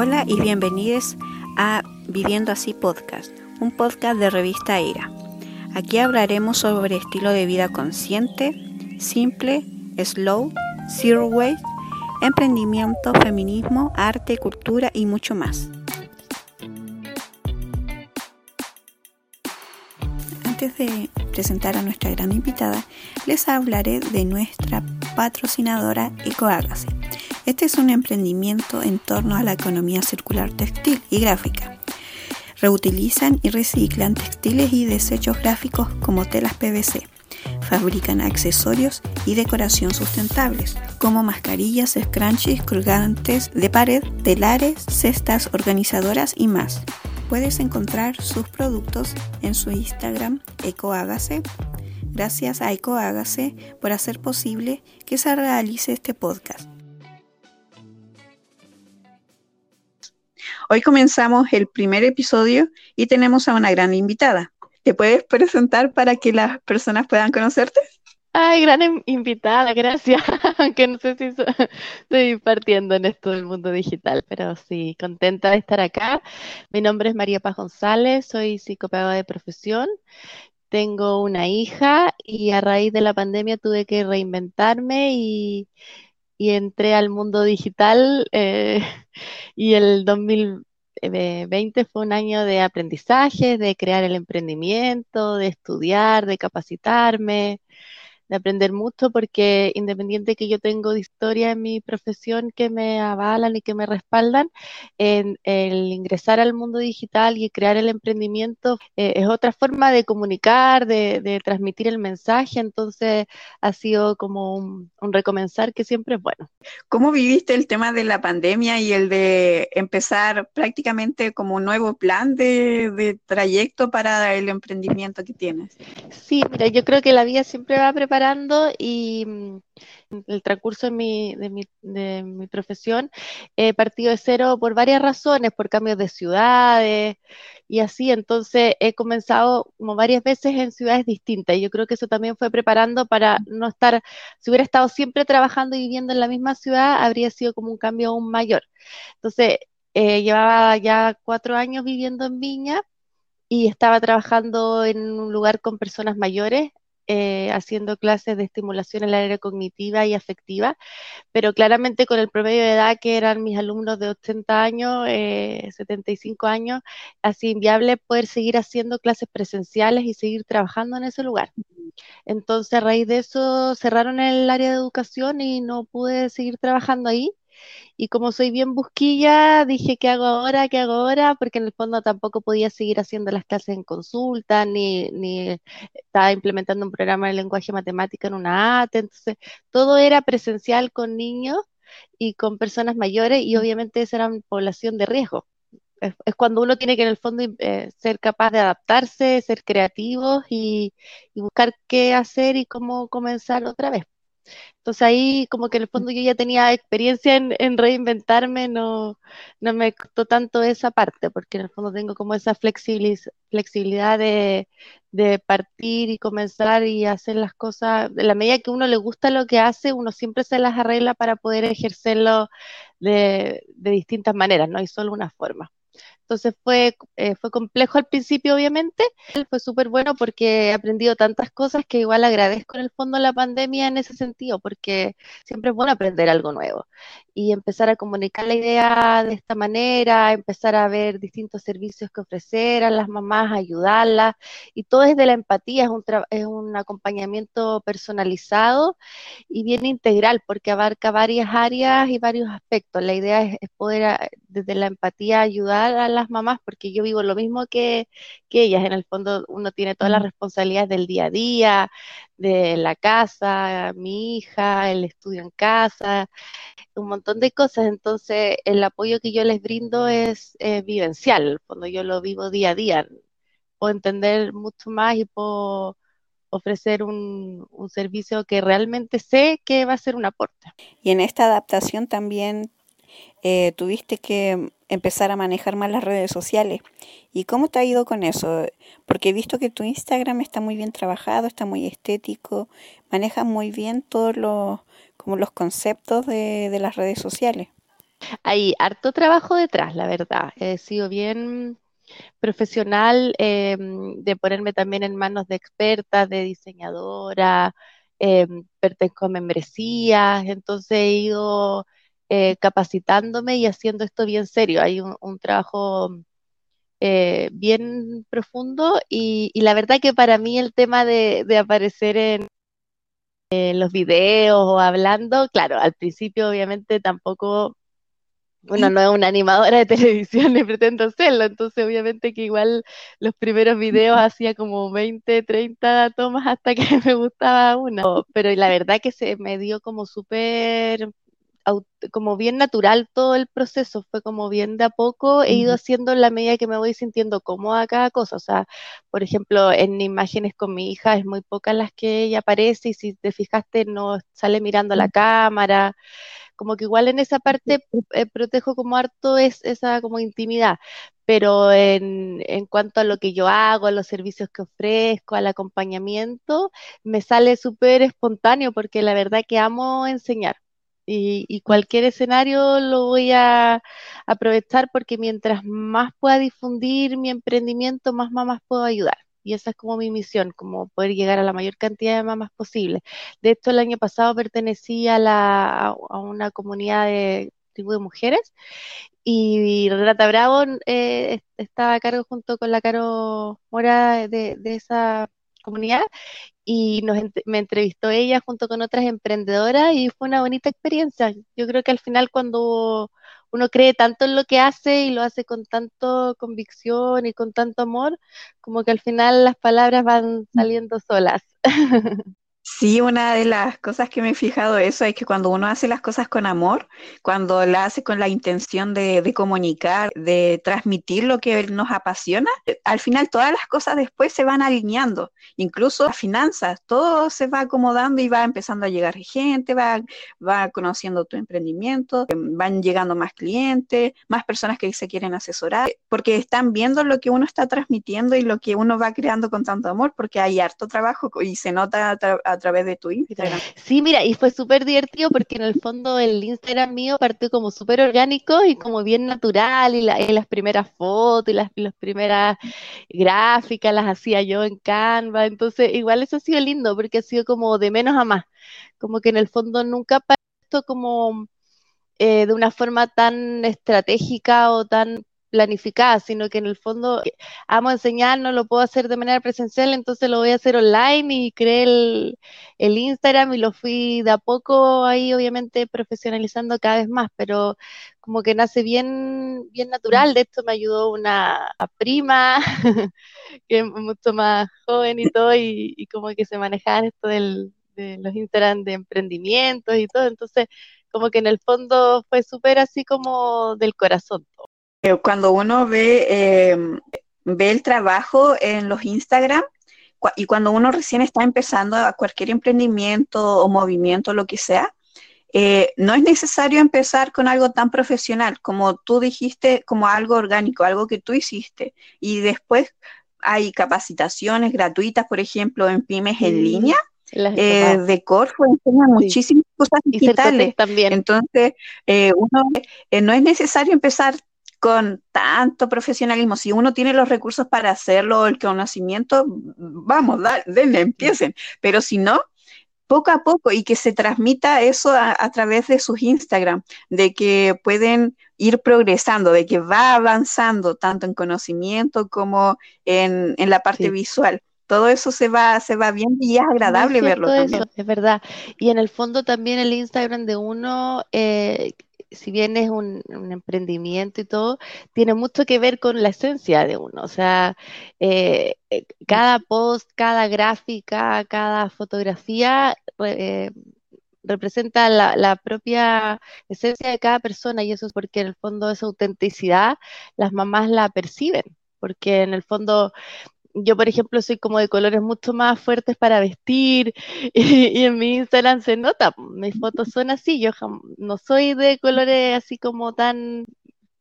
Hola y bienvenidos a Viviendo Así Podcast, un podcast de revista ERA. Aquí hablaremos sobre estilo de vida consciente, simple, slow, zero waste, emprendimiento, feminismo, arte, cultura y mucho más. Antes de presentar a nuestra gran invitada, les hablaré de nuestra patrocinadora EcoAgase este es un emprendimiento en torno a la economía circular textil y gráfica. Reutilizan y reciclan textiles y desechos gráficos como telas PVC. Fabrican accesorios y decoración sustentables, como mascarillas, scrunchies, colgantes de pared, telares, cestas organizadoras y más. Puedes encontrar sus productos en su Instagram EcoAgase. Gracias a EcoAgase por hacer posible que se realice este podcast. Hoy comenzamos el primer episodio y tenemos a una gran invitada. ¿Te puedes presentar para que las personas puedan conocerte? Ay, gran invitada, gracias. Aunque no sé si estoy partiendo en esto del mundo digital, pero sí, contenta de estar acá. Mi nombre es María Paz González, soy psicopedagoga de profesión. Tengo una hija y a raíz de la pandemia tuve que reinventarme y y entré al mundo digital eh, y el 2020 fue un año de aprendizaje, de crear el emprendimiento, de estudiar, de capacitarme, de aprender mucho porque independiente que yo tengo de historia en mi profesión que me avalan y que me respaldan, en, el ingresar al mundo digital y crear el emprendimiento eh, es otra forma de comunicar, de, transmitir el mensaje, entonces ha sido como un, recomenzar que siempre es bueno. ¿Cómo viviste el tema de la pandemia y el de empezar prácticamente como un nuevo plan de, de trayecto para el emprendimiento que tienes? Sí, mira, yo creo que la vida siempre va a preparar y mm, el transcurso de mi, de mi, de mi profesión he partido de cero por varias razones, por cambios de ciudades y así, entonces he comenzado como varias veces en ciudades distintas y yo creo que eso también fue preparando para no estar, si hubiera estado siempre trabajando y viviendo en la misma ciudad, habría sido como un cambio aún mayor. Entonces, eh, llevaba ya cuatro años viviendo en Viña y estaba trabajando en un lugar con personas mayores eh, haciendo clases de estimulación en la área cognitiva y afectiva, pero claramente con el promedio de edad que eran mis alumnos de 80 años, 75 eh, años, así inviable poder seguir haciendo clases presenciales y seguir trabajando en ese lugar. Entonces, a raíz de eso, cerraron el área de educación y no pude seguir trabajando ahí. Y como soy bien busquilla, dije, ¿qué hago ahora? ¿Qué hago ahora? Porque en el fondo tampoco podía seguir haciendo las clases en consulta, ni, ni estaba implementando un programa de lenguaje matemática en una ATE. Entonces, todo era presencial con niños y con personas mayores y obviamente esa era una población de riesgo. Es, cuando uno tiene que en el fondo eh, ser capaz de adaptarse, ser creativos y buscar qué hacer y cómo comenzar otra vez. Entonces ahí como que en el fondo yo ya tenía experiencia en, reinventarme, no, no me costó tanto esa parte, porque en el fondo tengo como esa flexibilidad de, partir y comenzar y hacer las cosas, de la medida que uno le gusta lo que hace, uno siempre se las arregla para poder ejercerlo de, de distintas maneras, no hay solo una forma. Entonces fue, eh, fue complejo al principio, obviamente. Fue súper bueno porque he aprendido tantas cosas que igual agradezco en el fondo la pandemia en ese sentido, porque siempre es bueno aprender algo nuevo y empezar a comunicar la idea de esta manera, empezar a ver distintos servicios que ofrecer a las mamás, ayudarlas, y todo es de la empatía, es un, es un acompañamiento personalizado y bien integral, porque abarca varias áreas y varios aspectos. La idea es, poder ah, desde la empatía ayudar a las mamás, porque yo vivo lo mismo que, que ellas, en el fondo uno tiene todas las responsabilidades del día a día, de la casa, mi hija, el estudio en casa, un montón de cosas. Entonces, el apoyo que yo les brindo es vivencial, cuando yo lo vivo día a día. Puedo entender mucho más y puedo ofrecer un, un servicio que realmente sé que va a ser un aporte. Y en esta adaptación también eh, tuviste que empezar a manejar más las redes sociales. ¿Y cómo te ha ido con eso? Porque he visto que tu Instagram está muy bien trabajado, está muy estético, maneja muy bien todos los, como los conceptos de, las redes sociales. Hay harto trabajo detrás, la verdad. He sido bien profesional em, de ponerme también en manos de expertas, de diseñadora, eh, pertenezco a membresías, entonces he ido eh, capacitándome y haciendo esto bien serio. Hay un, trabajo eh, bien profundo y, la verdad que para mí el tema de, aparecer en, los videos o hablando, claro, al principio obviamente tampoco bueno, no es una animadora de televisión ni pretendo serlo, entonces obviamente que igual los primeros videos hacía como 20, 30 tomas hasta que me gustaba una, pero la verdad que se me dio como súper como bien natural todo el proceso, fue como bien de a poco, he ido haciendo en la medida que me voy sintiendo cómoda cada cosa, o sea, por ejemplo, en imágenes con mi hija es muy pocas las que ella aparece y si te fijaste no sale mirando la cámara, como que igual en esa parte eh, protejo como harto es esa como intimidad, pero en, en, cuanto a lo que yo hago, a los servicios que ofrezco, al acompañamiento, me sale súper espontáneo porque la verdad que amo enseñar y, cualquier escenario lo voy a aprovechar porque mientras más pueda difundir mi emprendimiento, más mamás puedo ayudar. Y esa es como mi misión, como poder llegar a la mayor cantidad de mamás posible. De hecho, el año pasado pertenecí a, la, a una comunidad de tribu de mujeres y Renata Bravo eh, estaba a cargo junto con la Caro Mora de, de esa comunidad y nos, me entrevistó ella junto con otras emprendedoras y fue una bonita experiencia. Yo creo que al final cuando uno cree tanto en lo que hace y lo hace con tanto convicción y con tanto amor, como que al final las palabras van saliendo solas. Sí, una de las cosas que me he fijado eso es que cuando uno hace las cosas con amor, cuando la hace con la intención de, comunicar, de transmitir lo que nos apasiona, al final todas las cosas después se van alineando, incluso las finanzas, todo se va acomodando y va empezando a llegar gente, va, va conociendo tu emprendimiento, van llegando más clientes, más personas que se quieren asesorar, porque están viendo lo que uno está transmitiendo y lo que uno va creando con tanto amor, porque hay harto trabajo y se nota a, a través de tu Instagram. Sí, mira, y fue súper divertido porque en el fondo el Instagram mío partió como súper orgánico y como bien natural y, las primeras fotos y las, primeras gráficas las hacía yo en Canva, entonces igual eso ha sido lindo porque ha sido como de menos a más, como que en el fondo nunca parto como... Eh, de una forma tan estratégica o tan planificada, sino que en el fondo eh, amo enseñar, no lo puedo hacer de manera presencial, entonces lo voy a hacer online y creé el, Instagram y lo fui de a poco ahí obviamente profesionalizando cada vez más, pero como que nace bien, bien natural, de esto me ayudó una prima que es mucho más joven y todo, y, como que se manejaban esto de los Instagram de emprendimientos y todo, entonces como que en el fondo fue súper así como del corazón. Eh, cuando uno ve, em, ve el trabajo en los Instagram y cuando uno recién está empezando a cualquier emprendimiento o movimiento, lo que sea, eh, no es necesario empezar con algo tan profesional como tú dijiste, como algo orgánico, algo que tú hiciste. Y después hay capacitaciones gratuitas, por ejemplo, en pymes en línea. Eh, de Corfo enseñan muchísimas cosas digitales. también. Entonces, uno no es necesario empezar con tanto profesionalismo. Si uno tiene los recursos para hacerlo, el conocimiento, vamos, denle, empiecen. Pero si no, poco a poco y que se transmita eso a, través de sus Instagram, de que pueden ir progresando, de que va avanzando tanto en conocimiento como en, la parte visual. Todo eso se va, se va viendo y es agradable verlo. También. es verdad. Y en el fondo también el Instagram de uno, eh, si bien es un, emprendimiento y todo, tiene mucho que ver con la esencia de uno. O sea, eh, eh, cada post, cada gráfica, cada fotografía eh, representa la, propia esencia de cada persona y eso es porque en el fondo esa autenticidad las mamás la perciben, porque en el fondo yo, por ejemplo, soy como de colores mucho más fuertes para vestir y, en mi Instagram se nota, mis fotos son así, yo no soy de colores así como tan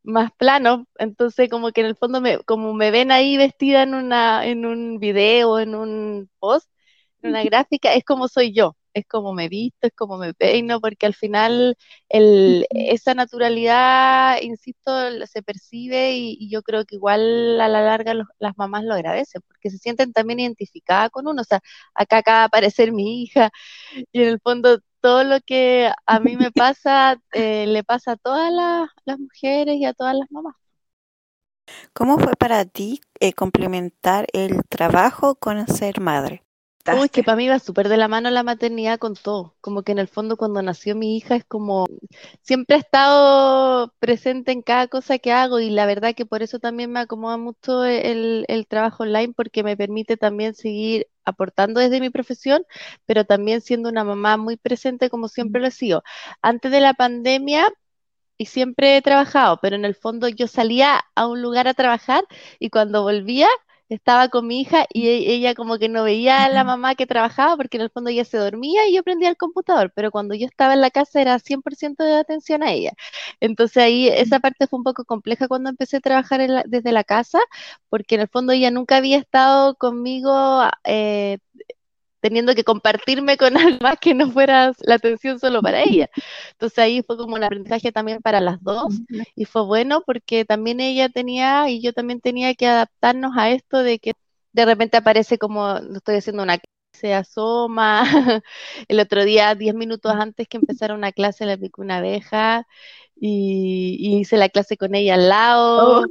más planos, entonces como que en el fondo me, como me ven ahí vestida en una en un video, en un post, en una gráfica, es como soy yo. Es como me visto, es como me peino, porque al final el, esa naturalidad, insisto, se percibe y, yo creo que igual a la larga las mamás lo agradecen, porque se sienten también identificadas con uno. O sea, acá acaba de aparecer mi hija y en el fondo todo lo que a mí me pasa, eh, le pasa a todas las mujeres y a todas las mamás. ¿Cómo fue para ti eh, complementar el trabajo con ser madre? Uy, que para mí va súper de la mano la maternidad con todo. Como que en el fondo cuando nació mi hija es como, siempre ha estado presente en cada cosa que hago y la verdad que por eso también me acomoda mucho el, el trabajo online porque me permite también seguir aportando desde mi profesión, pero también siendo una mamá muy presente como siempre lo he sido. Antes de la pandemia y siempre he trabajado, pero en el fondo yo salía a un lugar a trabajar y cuando volvía estaba con mi hija y e, ella como que no veía a la mamá que trabajaba porque en el fondo ella se dormía y yo prendía el computador, pero cuando yo estaba en la casa era 100% de atención a ella. Entonces ahí esa parte fue un poco compleja cuando empecé a trabajar desde la casa, porque en el fondo ella nunca había estado conmigo eh, teniendo que compartirme con algo más que no fuera la atención solo para ella. Entonces ahí fue como un aprendizaje también para las dos y fue bueno porque también ella tenía y yo también tenía que adaptarnos a esto de que de repente aparece como, estoy haciendo una se asoma. El otro día, diez minutos antes que empezara una clase, le picó una abeja y, hice la clase con ella al lado. Oh.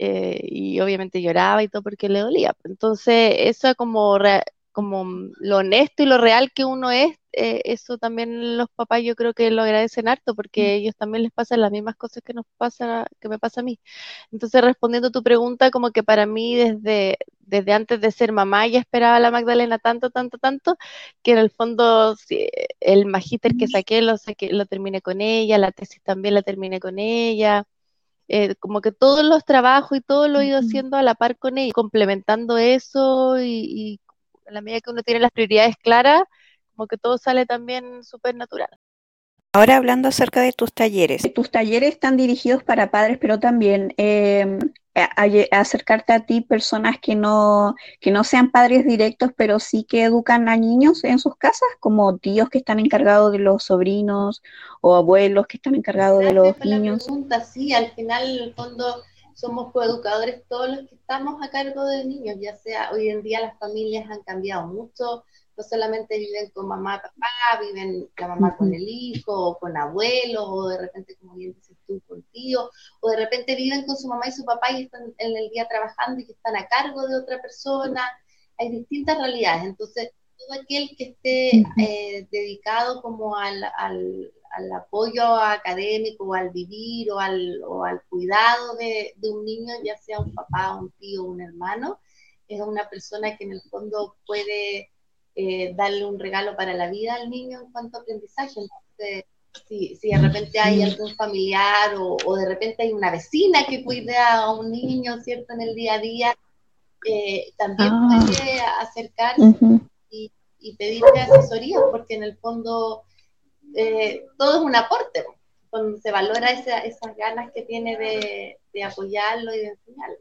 Eh, y obviamente lloraba y todo porque le dolía. Entonces, eso como como lo honesto y lo real que uno es, eh, eso también los papás yo creo que lo agradecen harto porque mm. ellos también les pasan las mismas cosas que nos pasa, que me pasa a mí. Entonces, respondiendo a tu pregunta, como que para mí desde, desde antes de ser mamá ya esperaba a la Magdalena tanto, tanto, tanto, que en el fondo el magíster que saqué lo, saqué, lo terminé con ella, la tesis también la terminé con ella. Eh, como que todos los trabajos y todo lo he ido haciendo a la par con ella, complementando eso y, y en la medida que uno tiene las prioridades claras, como que todo sale también súper natural. Ahora hablando acerca de tus talleres. Tus talleres están dirigidos para padres, pero también eh, acercarte a ti personas que no, que no sean padres directos, pero sí que educan a niños en sus casas, como tíos que están encargados de los sobrinos o abuelos que están encargados de los niños. pregunta, sí, al final, en el fondo, somos coeducadores todos los que estamos a cargo de niños, ya sea hoy en día las familias han cambiado mucho, no solamente viven con mamá y papá, viven la mamá con el hijo, o con abuelos, o de repente, como bien dices tú, con tío, o de repente viven con su mamá y su papá y están en el día trabajando y que están a cargo de otra persona. Hay distintas realidades. Entonces, todo aquel que esté eh, dedicado como al, al, al apoyo académico o al vivir o al, o al cuidado de, de, un niño, ya sea un papá, un tío, un hermano, es una persona que en el fondo puede eh, darle un regalo para la vida al niño en cuanto a aprendizaje. Entonces, si, si de repente hay algún familiar o, o, de repente hay una vecina que cuida a un niño, ¿cierto?, en el día a día, eh, también ah. puede acercarse y, y pedirle asesoría, porque en el fondo eh, todo es un aporte, cuando se valora esas ganas que tiene de, apoyarlo y de enseñarlo.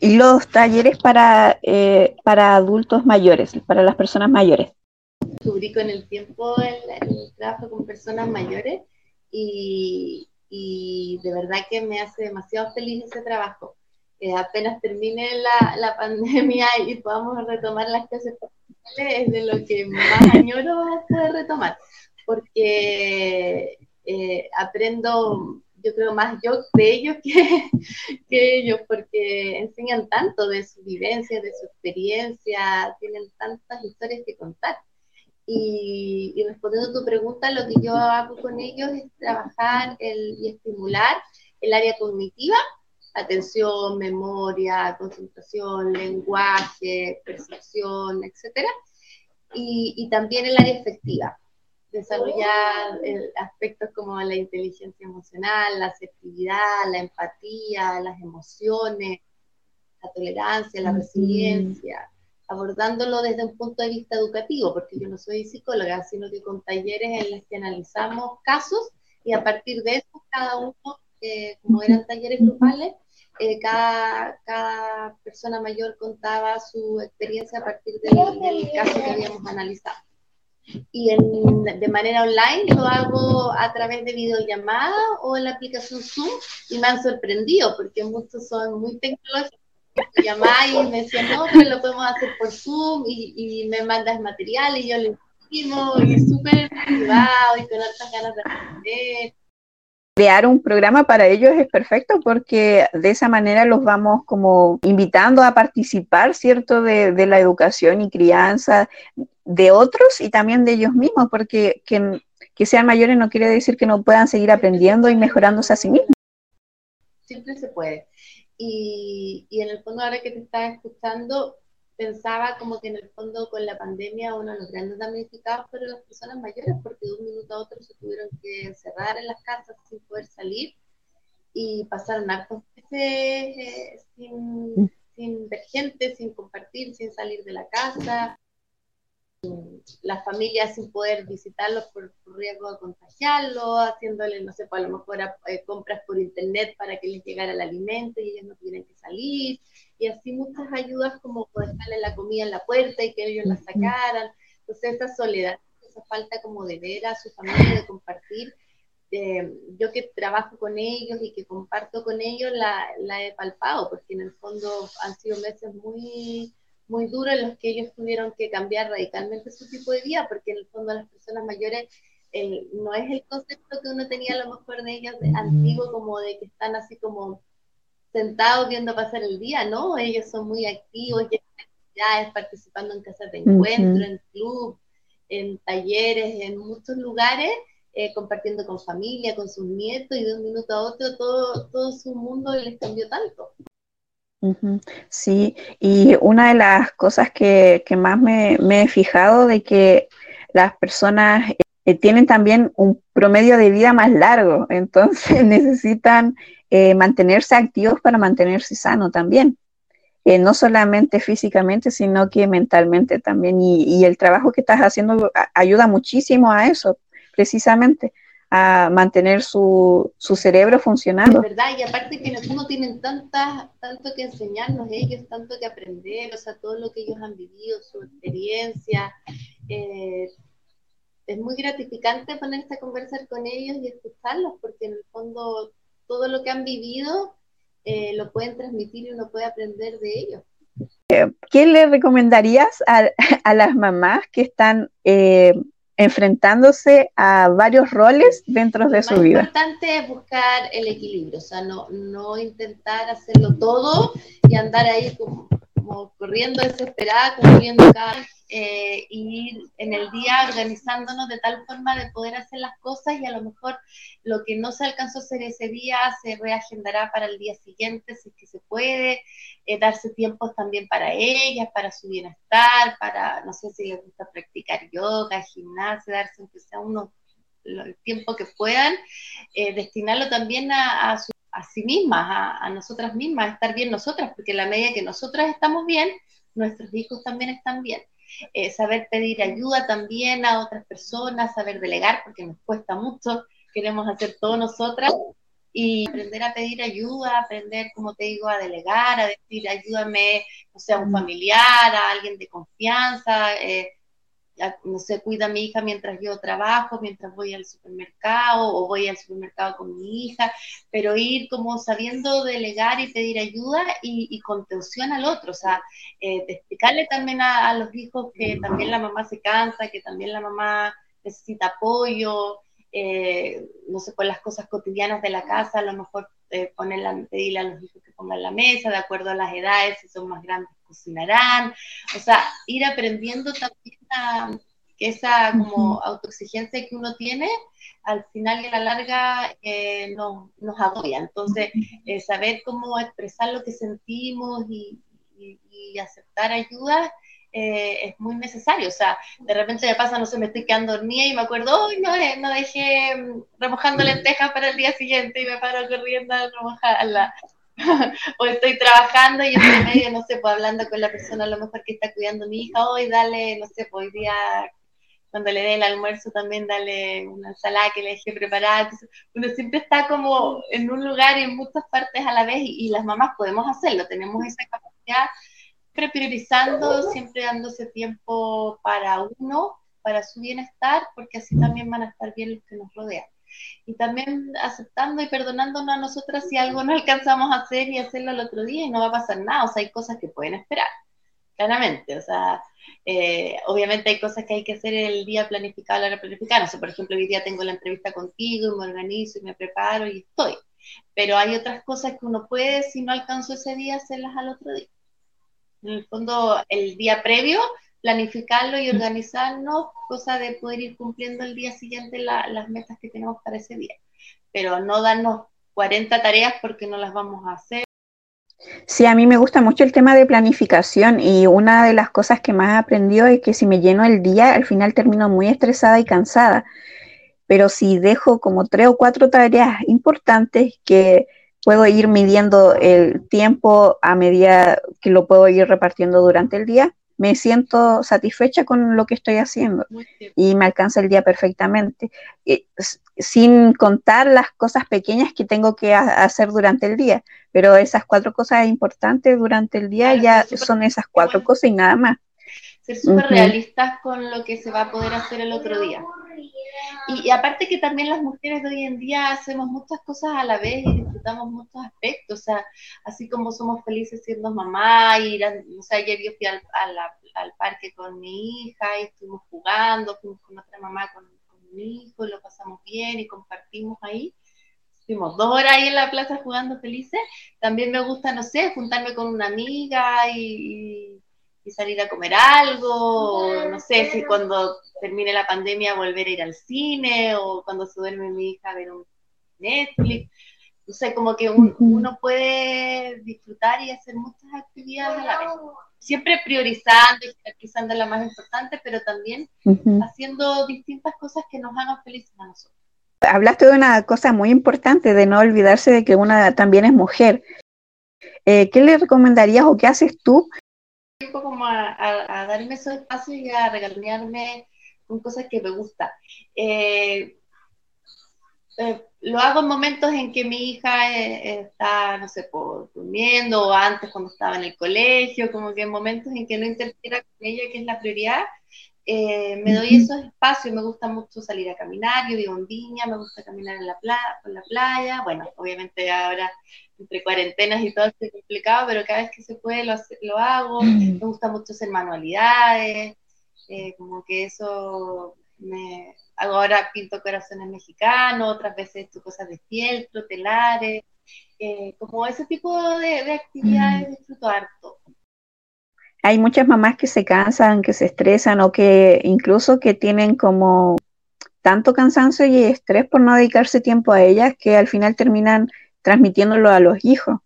Y los talleres para, eh, para adultos mayores, para las personas mayores. Descubrí con el tiempo el, trabajo con personas mayores y, de verdad que me hace demasiado feliz ese trabajo. apenas termine la, la, pandemia y podamos retomar las clases es de lo que más añoro poder retomar porque eh, aprendo, yo creo, más yo de ellos que, que, ellos, porque enseñan tanto de su vivencia, de su experiencia, tienen tantas historias que contar. Y, respondiendo a tu pregunta, lo que yo hago con ellos es trabajar el, y estimular el área cognitiva, atención, memoria, concentración, lenguaje, percepción, etc. Y, y también el área efectiva, desarrollar aspectos como la inteligencia emocional, la asertividad, la empatía, las emociones, la tolerancia, la resiliencia, abordándolo desde un punto de vista educativo, porque yo no soy psicóloga, sino que con talleres en los que analizamos casos y a partir de eso cada uno, eh, como eran talleres grupales, eh, cada, cada, persona mayor contaba su experiencia a partir del caso que habíamos analizado. Y de manera online lo hago a través de videollamada o en la aplicación Zoom y me han sorprendido porque muchos son muy tecnológicos. Llamáis y me decían, no, pero lo podemos hacer por Zoom y, me mandas material y yo le imprimo y súper privado y con altas ganas de aprender crear un programa para ellos es perfecto porque de esa manera los vamos como invitando a participar, ¿cierto?, de, de la educación y crianza de otros y también de ellos mismos, porque que, que sean mayores no quiere decir que no puedan seguir aprendiendo y mejorándose a sí mismos. Siempre se puede. Y, y en el fondo, ahora que te estaba escuchando, pensaba como que en el fondo con la pandemia uno de los grandes damnificados fueron las personas mayores porque de un minuto a otro se tuvieron que encerrar en las casas sin poder salir y pasaron hartos meses eh, sin, sin ver gente, sin compartir, sin salir de la casa las familias sin poder visitarlos por, riesgo de contagiarlos, haciéndole, no sé, pues a lo mejor eh, compras por internet para que les llegara el alimento y ellos no tienen que salir, y así muchas ayudas como dejarle la comida en la puerta y que ellos la sacaran. Entonces esa soledad, esa falta como de ver a su familia, de compartir, eh, yo que trabajo con ellos y que comparto con ellos, la, la he palpado, porque en el fondo han sido meses muy muy duros en los que ellos tuvieron que cambiar radicalmente su tipo de vida, porque en el fondo las personas mayores no es el concepto que uno tenía a lo mejor de ellas de, antiguo, como de que están así como sentados viendo pasar el día, ¿no? Ellos son muy activos, ya actividades, participando en casas de encuentro, en club, en talleres, en muchos lugares, eh, compartiendo con familia, con sus nietos, y de un minuto a otro todo, todo su mundo les cambió tanto. Sí, y una de las cosas que, más me, he fijado de que las personas eh, tienen también un promedio de vida más largo, entonces necesitan eh, mantenerse activos para mantenerse sano también. Eh, no solamente físicamente, sino que mentalmente también. Y, y el trabajo que estás haciendo ayuda muchísimo a eso, precisamente a mantener su, su cerebro funcionando. Es verdad, y aparte que en el fondo tienen tantas, tanto que enseñarnos ellos, tanto que aprender, o sea, todo lo que ellos han vivido, su experiencia. Eh, es muy gratificante ponerse a conversar con ellos y escucharlos, porque en el fondo todo lo que han vivido eh, lo pueden transmitir y uno puede aprender de ellos. Eh, ¿Qué le recomendarías a, a las mamás que están enfrentándose a varios roles dentro de su vida. Lo importante es buscar el equilibrio, o sea, no, no intentar hacerlo todo y andar ahí como, corriendo desesperada, cumpliendo eh, ir en el día organizándonos de tal forma de poder hacer las cosas y a lo mejor lo que no se alcanzó a hacer ese día se reagendará para el día siguiente si es que se puede, eh, darse tiempos también para ellas, para su bienestar, para, no sé si les gusta practicar yoga, gimnasia, darse aunque sea el tiempo que puedan, eh, destinarlo también a, a, a sí mismas, a, a, nosotras mismas, a estar bien nosotras, porque la medida que nosotras estamos bien, nuestros hijos también están bien. Eh, saber pedir ayuda también a otras personas, saber delegar, porque nos cuesta mucho, queremos hacer todo nosotras, y aprender a pedir ayuda, aprender, como te digo, a delegar, a decir, ayúdame, o sea, a un familiar, a alguien de confianza, eh, no sé, cuida a mi hija mientras yo trabajo, mientras voy al supermercado o voy al supermercado con mi hija, pero ir como sabiendo delegar y pedir ayuda y, contención al otro, o sea, eh, explicarle también a, los hijos que también la mamá se cansa, que también la mamá necesita apoyo, eh, no sé, por las cosas cotidianas de la casa, a lo mejor eh, ponerla, pedirle a los hijos que pongan la mesa, de acuerdo a las edades, si son más grandes cocinarán, o sea, ir aprendiendo también a, que esa como autoexigencia que uno tiene, al final y a la larga eh, nos, nos agobia. Entonces, eh, saber cómo expresar lo que sentimos y, aceptar ayuda eh, es muy necesario. O sea, de repente me pasa, no sé, me estoy quedando dormida y me acuerdo, hoy no, no dejé mm, remojando lentejas para el día siguiente y me paro corriendo a remojarla. o estoy trabajando y estoy medio, no sé, pues hablando con la persona a lo mejor que está cuidando a mi hija, hoy dale, no sé, pues hoy día cuando le dé el almuerzo también dale una ensalada que le dejé preparada. uno siempre está como en un lugar y en muchas partes a la vez y, las mamás podemos hacerlo, tenemos esa capacidad, siempre priorizando, siempre dándose tiempo para uno, para su bienestar, porque así también van a estar bien los que nos rodean. Y también aceptando y perdonándonos a nosotras si algo no alcanzamos a hacer y hacerlo el otro día y no va a pasar nada, o sea, hay cosas que pueden esperar, claramente, o sea, eh, obviamente hay cosas que hay que hacer el día planificado, la hora planificada, no sé, por ejemplo, hoy día tengo la entrevista contigo y me organizo y me preparo y estoy, pero hay otras cosas que uno puede, si no alcanzó ese día, hacerlas al otro día. En el fondo, el día previo, planificarlo y organizarnos, cosa de poder ir cumpliendo el día siguiente las metas que tenemos para ese día. Pero no darnos 40 tareas porque no las vamos a hacer. Sí, a mí me gusta mucho el tema de planificación y una de las cosas que más he aprendido es que si me lleno el día, al final termino muy estresada y cansada. Pero si dejo como tres o cuatro tareas importantes que puedo ir midiendo el tiempo a medida que lo puedo ir repartiendo durante el día, me siento satisfecha con lo que estoy haciendo y me alcanza el día perfectamente, sin contar las cosas pequeñas que tengo que hacer durante el día, pero esas cuatro cosas importantes durante el día ya son esas cuatro cosas y nada más. Ser súper realistas con lo que se va a poder hacer el otro día. Y, aparte que también las mujeres de hoy en día hacemos muchas cosas a la vez y disfrutamos muchos aspectos, o sea, así como somos felices siendo mamá, ir a, o sea, ayer yo fui al, al, parque con mi hija y estuvimos jugando, fuimos con otra mamá con, mi hijo, y lo pasamos bien y compartimos ahí. Estuvimos dos horas ahí en la plaza jugando felices. También me gusta, no sé, juntarme con una amiga y salir a comer algo, no sé si cuando termine la pandemia volver a ir al cine o cuando se duerme mi hija ver un Netflix. No sé, como que uno puede disfrutar y hacer muchas actividades a la vez. Siempre priorizando y priorizando la más importante, pero también haciendo distintas cosas que nos hagan felices a nosotros. Hablaste de una cosa muy importante, de no olvidarse de que una también es mujer. Eh, ¿Qué le recomendarías o qué haces tú tiempo como a, darme esos espacios y a regalarme con cosas que me gustan. Eh, eh, lo hago en momentos en que mi hija eh, está, no sé, por, durmiendo o antes cuando estaba en el colegio, como que en momentos en que no interfiera con ella, que es la prioridad, me doy esos espacios, me gusta mucho salir a caminar, yo vivo en Viña, me gusta caminar en la, playa, en la playa, bueno, obviamente ahora entre cuarentenas y todo es complicado, pero cada vez que se puede lo, lo hago. Mm. Me gusta mucho hacer manualidades, eh, como que eso me hago ahora pinto corazones mexicanos, otras veces esto cosas de fieltro, telares, eh, como ese tipo de, de actividades mm. disfruto harto. Hay muchas mamás que se cansan, que se estresan o que incluso que tienen como tanto cansancio y estrés por no dedicarse tiempo a ellas que al final terminan transmitiéndolo a los hijos.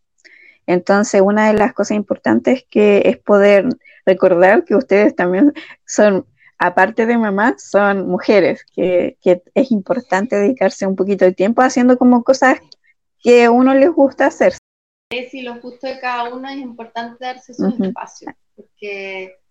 Entonces, una de las cosas importantes que es poder recordar que ustedes también son, aparte de mamá, son mujeres, que, es importante dedicarse un poquito de tiempo haciendo como cosas que a uno les gusta hacer. Si lo justo de cada uno es importante darse su espacio, porque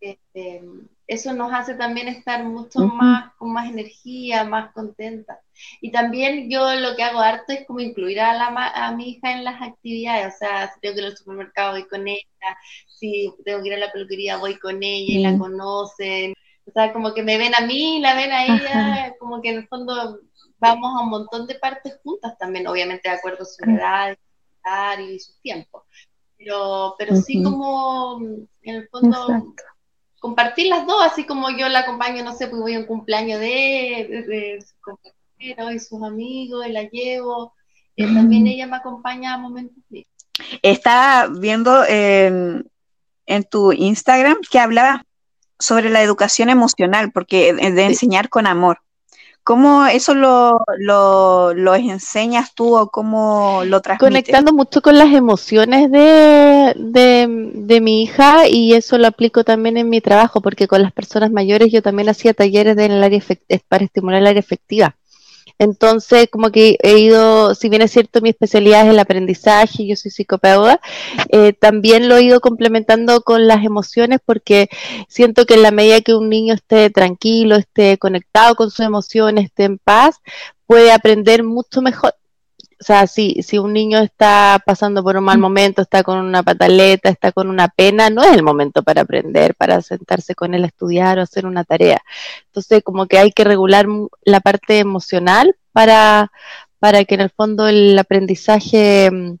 este, eso nos hace también estar mucho más, con más energía, más contenta. Y también yo lo que hago harto es como incluir a, la, a mi hija en las actividades, o sea, si tengo que ir al supermercado voy con ella, si tengo que ir a la peluquería voy con ella y la conocen, o sea, como que me ven a mí, la ven a ella, como que en el fondo vamos a un montón de partes juntas también, obviamente de acuerdo a su edad, y su tiempo, pero, pero sí como en el fondo compartir las dos, así como yo la acompaño, no sé, pues voy a un cumpleaños de, de, sus compañeros y sus amigos, y la llevo, eh, también ella me acompaña a momentos de... Está viendo en, tu Instagram que hablaba sobre la educación emocional, porque de enseñar con amor. ¿Cómo eso lo, lo, enseñas tú o cómo lo transmites? Conectando mucho con las emociones de, de, mi hija y eso lo aplico también en mi trabajo, porque con las personas mayores yo también hacía talleres en el área para estimular el área efectiva. Entonces, como que he ido, si bien es cierto, mi especialidad es el aprendizaje, yo soy psicopedagoga, eh, también lo he ido complementando con las emociones porque siento que en la medida que un niño esté tranquilo, esté conectado con sus emociones, esté en paz, puede aprender mucho mejor o sea, si, si un niño está pasando por un mal momento, está con una pataleta, está con una pena, no es el momento para aprender, para sentarse con él a estudiar o hacer una tarea. Entonces, como que hay que regular la parte emocional para, para que en el fondo el aprendizaje mm,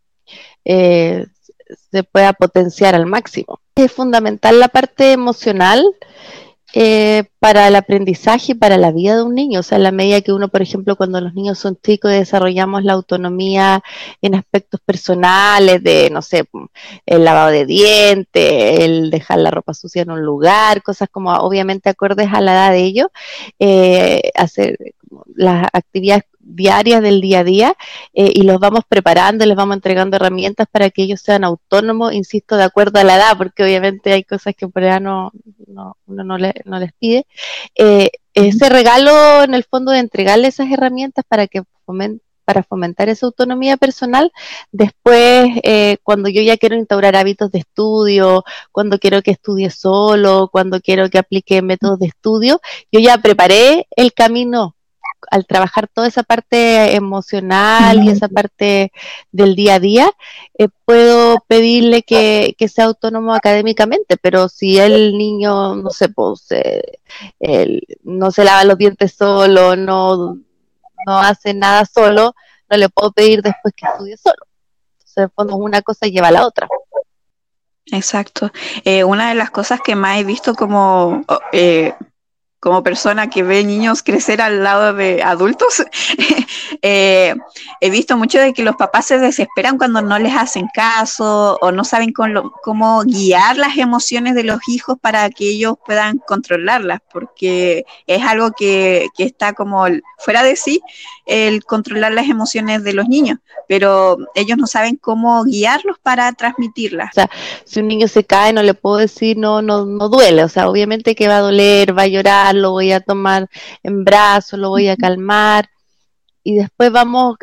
eh, se pueda potenciar al máximo. Es fundamental la parte emocional eh, para el aprendizaje y para la vida de un niño. O sea, en la medida que uno, por ejemplo, cuando los niños son chicos, desarrollamos la autonomía en aspectos personales, de, no sé, el lavado de dientes, el dejar la ropa sucia en un lugar, cosas como obviamente acordes a la edad de ellos, eh, hacer las actividades diarias del día a día eh, y los vamos preparando, les vamos entregando herramientas para que ellos sean autónomos, insisto, de acuerdo a la edad, porque obviamente hay cosas que por edad no, uno no, les pide. Eh, ese regalo, en el fondo, de entregarle esas herramientas para que para fomentar esa autonomía personal. Después, eh, cuando yo ya quiero instaurar hábitos de estudio, cuando quiero que estudie solo, cuando quiero que aplique métodos de estudio, yo ya preparé el camino al trabajar toda esa parte emocional y esa parte del día a día, eh, puedo pedirle que, sea autónomo académicamente, pero si el niño, no sé, pues, no se lava los dientes solo, no, no hace nada solo, no le puedo pedir después que estudie solo. Entonces, en una cosa lleva a la otra. Exacto. Eh, una de las cosas que más he visto como eh, como persona que ve niños crecer al lado de adultos, eh, he visto mucho de que los papás se desesperan cuando no les hacen caso o no saben cómo, guiar las emociones de los hijos para que ellos puedan controlarlas, porque es algo que, que está como fuera de sí el controlar las emociones de los niños, pero ellos no saben cómo guiarlos para transmitirlas. O sea, si un niño se cae, no le puedo decir no, no, no duele, o sea, obviamente que va a doler, va a llorar, lo voy a tomar en brazos, lo voy a calmar. Y después vamos,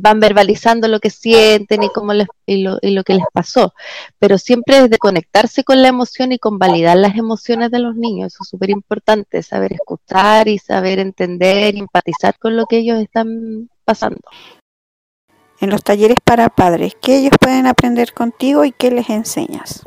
van verbalizando lo que sienten y, cómo les, y, lo, y lo que les pasó. Pero siempre es de conectarse con la emoción y con validar las emociones de los niños. Eso es súper importante, saber escuchar y saber entender y empatizar con lo que ellos están pasando. En los talleres para padres, ¿qué ellos pueden aprender contigo y qué les enseñas?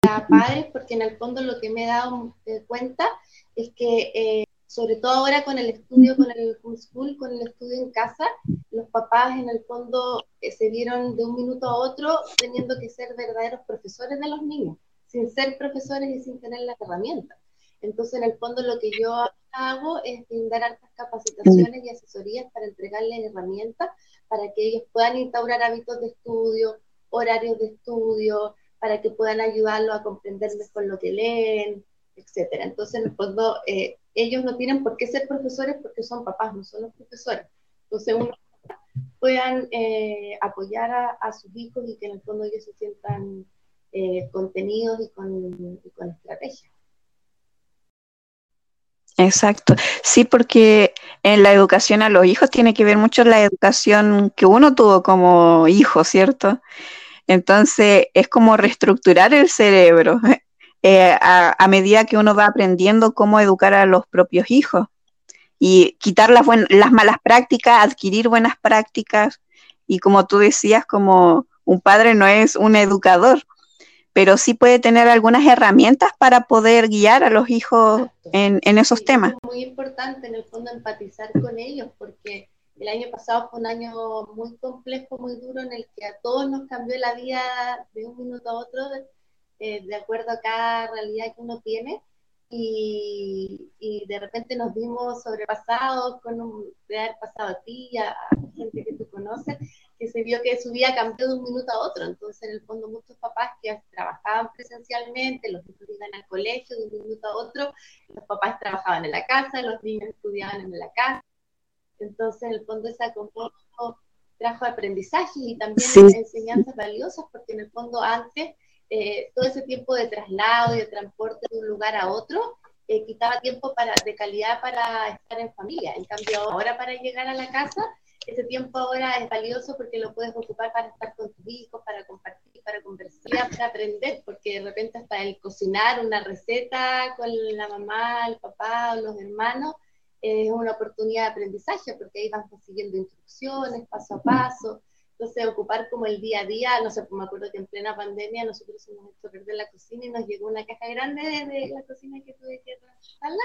Para padres, porque en el fondo lo que me he dado eh, cuenta es que eh, sobre todo ahora con el estudio, con el homeschool, con el estudio en casa, los papás en el fondo eh, se vieron de un minuto a otro teniendo que ser verdaderos profesores de los niños, sin ser profesores y sin tener las herramientas. Entonces, en el fondo, lo que yo hago es brindar altas capacitaciones y asesorías para entregarles herramientas para que ellos puedan instaurar hábitos de estudio, horarios de estudio, para que puedan ayudarlos a comprender mejor lo que leen, etcétera. Entonces, en el fondo, eh, ellos no tienen por qué ser profesores porque son papás, no son los profesores. Entonces, uno puedan eh, apoyar a, sus hijos y que en el fondo ellos se sientan eh, contenidos y con, y con estrategia. Exacto. Sí, porque en la educación a los hijos tiene que ver mucho la educación que uno tuvo como hijo, ¿cierto? Entonces es como reestructurar el cerebro. Eh, a, medida que uno va aprendiendo cómo educar a los propios hijos y quitar las, las malas prácticas, adquirir buenas prácticas y como tú decías, como un padre no es un educador, pero sí puede tener algunas herramientas para poder guiar a los hijos en, en, esos temas. Es muy importante en el fondo empatizar con ellos porque el año pasado fue un año muy complejo, muy duro en el que a todos nos cambió la vida de un minuto a otro eh, de acuerdo a cada realidad que uno tiene. Y, y, de repente nos vimos sobrepasados con un, de haber pasado a ti, a, gente que tú conoces, que se vio que su vida cambió de un minuto a otro. Entonces, en el fondo, muchos papás que trabajaban presencialmente, los hijos iban al colegio de un minuto a otro, los papás trabajaban en la casa, los niños estudiaban en la casa. Entonces, en el fondo, ese conjunto trajo aprendizaje y también enseñanzas valiosas, porque en el fondo antes eh, todo ese tiempo de traslado y de transporte de un lugar a otro, eh, quitaba tiempo para, de calidad para estar en familia. En cambio, ahora para llegar a la casa, ese tiempo ahora es valioso porque lo puedes ocupar para estar con tus hijos, para compartir, para conversar, para aprender, porque de repente hasta el cocinar una receta con la mamá, el papá o los hermanos, es una oportunidad de aprendizaje porque ahí van consiguiendo instrucciones paso a paso. Entonces, ocupar como el día a día, no sé, me acuerdo que en plena pandemia nosotros hemos hecho perder la cocina y nos llegó una caja grande de, la cocina que tuve que transportarla.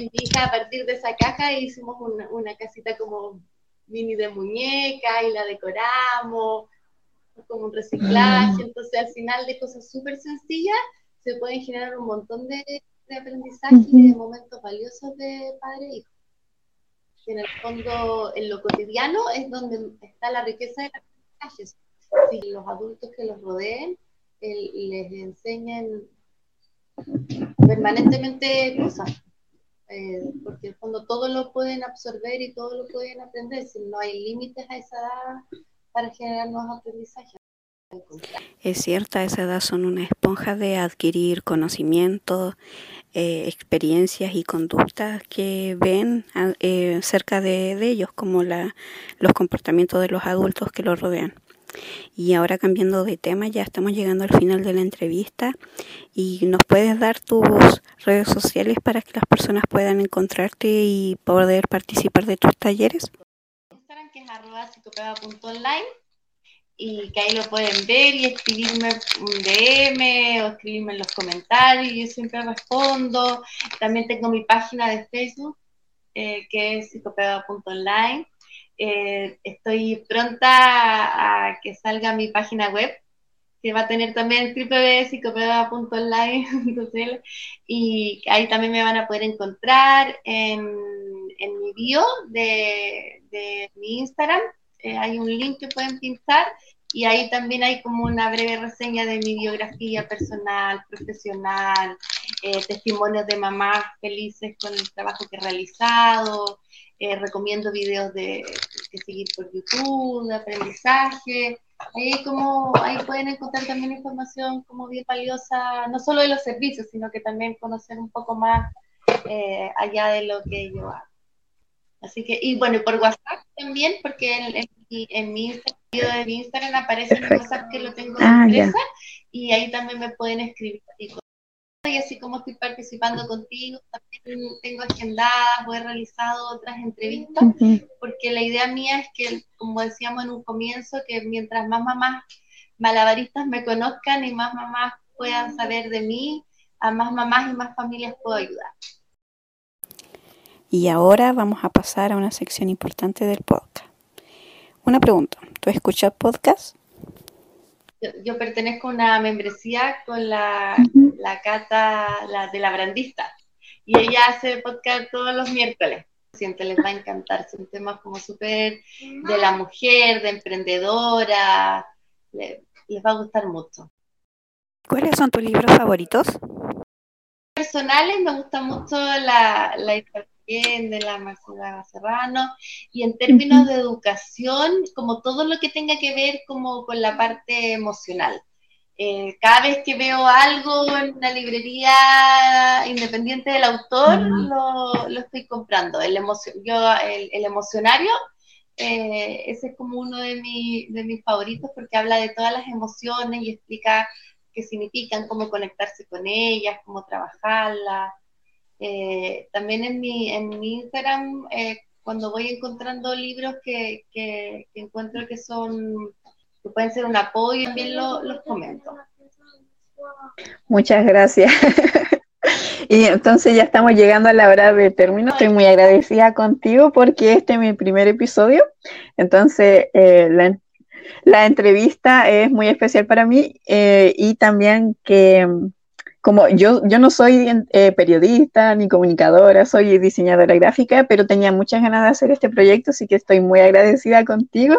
Y mi hija, a partir de esa caja, hicimos una, una casita como mini de muñeca y la decoramos, como un reciclaje. Mm. Entonces, al final de cosas súper sencillas, se pueden generar un montón de, de aprendizaje y de momentos valiosos de padre e hijo. En el fondo, en lo cotidiano es donde está la riqueza de las Si los adultos que los rodeen les enseñan permanentemente cosas, eh, porque en el fondo todo lo pueden absorber y todo lo pueden aprender, si no hay límites a esa edad para generar nuevos aprendizajes. Es cierto, a esa edad son una esponja de adquirir conocimiento, eh, experiencias y conductas que ven eh, cerca de, ellos, como los comportamientos de los adultos que los rodean. Y ahora cambiando de tema, ya estamos llegando al final de la entrevista y nos puedes dar tus redes sociales para que las personas puedan encontrarte y poder participar de tus talleres. Instagram que es arroba y que ahí lo pueden ver y escribirme un DM o escribirme en los comentarios, yo siempre respondo. También tengo mi página de Facebook, eh, que es psicopedagog.online. Eh, estoy pronta a, que salga mi página web, que va a tener también www.psicopedagog.online y ahí también me van a poder encontrar en, en mi bio de, de mi Instagram eh, hay un link que pueden pintar y ahí también hay como una breve reseña de mi biografía personal, profesional, eh, testimonios de mamás felices con el trabajo que he realizado, eh, recomiendo videos de, que seguir por YouTube, de aprendizaje. Ahí, como, ahí pueden encontrar también información como bien valiosa, no solo de los servicios, sino que también conocer un poco más allá de lo que yo hago. Así que, y bueno, por WhatsApp también, porque en, en, mi Instagram, de mi Instagram aparece el WhatsApp que lo tengo de ah, empresa y ahí también me pueden escribir. Y así como estoy participando contigo, también tengo agendadas o he realizado otras entrevistas, porque la idea mía es que, como decíamos en un comienzo, que mientras más mamás malabaristas me conozcan y más mamás puedan saber de mí, a más mamás y más familias puedo ayudar. Y ahora vamos a pasar a una sección importante del podcast. Una pregunta, ¿tú escuchas podcast? Yo, pertenezco a una membresía con la, la Cata la, de la Brandista y ella hace podcast todos los miércoles. Siempre les va a encantar, son temas como súper de la mujer, de emprendedora, les, va a gustar mucho. ¿Cuáles son tus libros favoritos? Personales me gusta mucho la, la de la Marcela Serrano, y en términos de educación, como todo lo que tenga que ver como con la parte emocional. Eh, cada vez que veo algo en una librería independiente del autor, lo, lo, estoy comprando. El, yo, el, emocionario, eh, ese es como uno de, de mis favoritos porque habla de todas las emociones y explica qué significan, cómo conectarse con ellas, cómo trabajarlas. Eh, también en mi, en mi Instagram, eh, cuando voy encontrando libros que, que, encuentro que son, que pueden ser un apoyo, también los comento. Muchas gracias. y entonces ya estamos llegando a la hora de término. Estoy muy agradecida contigo porque este es mi primer episodio. Entonces, eh, la, la, entrevista es muy especial para mí y también que como yo, yo no soy eh, periodista ni comunicadora, soy diseñadora gráfica, pero tenía muchas ganas de hacer este proyecto, así que estoy muy agradecida contigo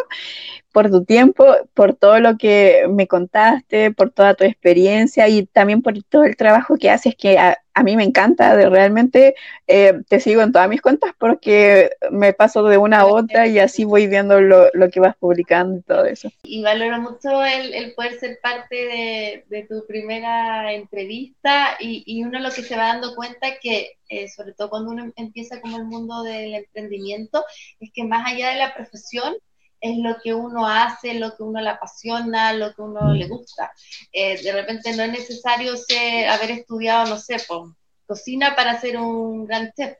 por tu tiempo, por todo lo que me contaste, por toda tu experiencia y también por todo el trabajo que haces, que a, mí me encanta, de realmente eh, te sigo en todas mis cuentas porque me paso de una a otra y así voy viendo lo, que vas publicando y todo eso. Y valoro mucho el, poder ser parte de, tu primera entrevista y, y, uno lo que se va dando cuenta que, eh, sobre todo cuando uno empieza como el mundo del emprendimiento, es que más allá de la profesión, es lo que uno hace, lo que uno le apasiona, lo que uno le gusta. Eh, de repente no es necesario haber estudiado, no sé, cocina para ser un gran chef.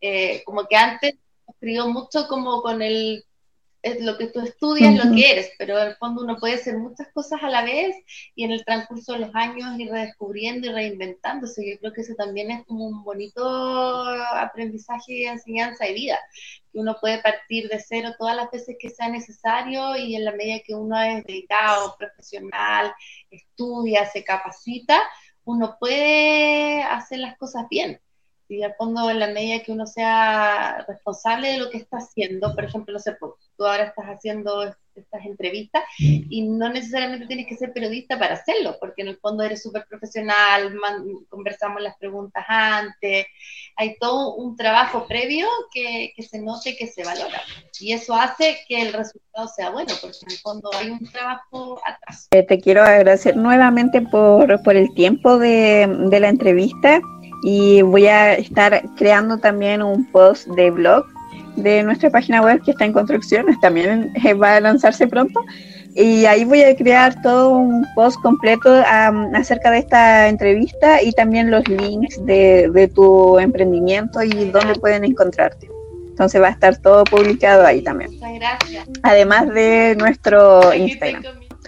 Eh, como que antes escribió mucho como con el es lo que tú estudias, lo que eres, pero en el fondo uno puede hacer muchas cosas a la vez y en el transcurso de los años ir redescubriendo y reinventándose. Yo creo que eso también es como un bonito aprendizaje y enseñanza de vida, que uno puede partir de cero todas las veces que sea necesario y en la medida que uno es dedicado, profesional, estudia, se capacita, uno puede hacer las cosas bien y al fondo en la medida que uno sea responsable de lo que está haciendo, por ejemplo, no sé, pues, tú ahora estás haciendo estas entrevistas y no necesariamente tienes que ser periodista para hacerlo, porque en el fondo eres súper profesional, conversamos las preguntas antes, hay todo un trabajo previo que, que, se note que se valora y eso hace que el resultado sea bueno, porque en el fondo hay un trabajo atrás. Eh, te quiero agradecer nuevamente por, por el tiempo de, de la entrevista y voy a estar creando también un post de blog de nuestra página web que está en construcción, también va a lanzarse pronto. Y ahí voy a crear todo un post completo acerca de esta entrevista y también los links de, de, tu emprendimiento y dónde pueden encontrarte. Entonces va a estar todo publicado ahí también. Muchas gracias. Además de nuestro Instagram.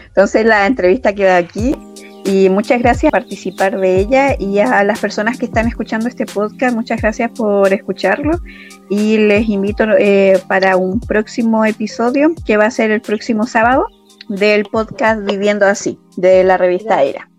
Entonces la entrevista queda aquí y muchas gracias por participar de ella. Y a las personas que están escuchando este podcast, muchas gracias por escucharlo. Y les invito eh, para un próximo episodio que va a ser el próximo sábado del podcast Viviendo así, de la revista Era.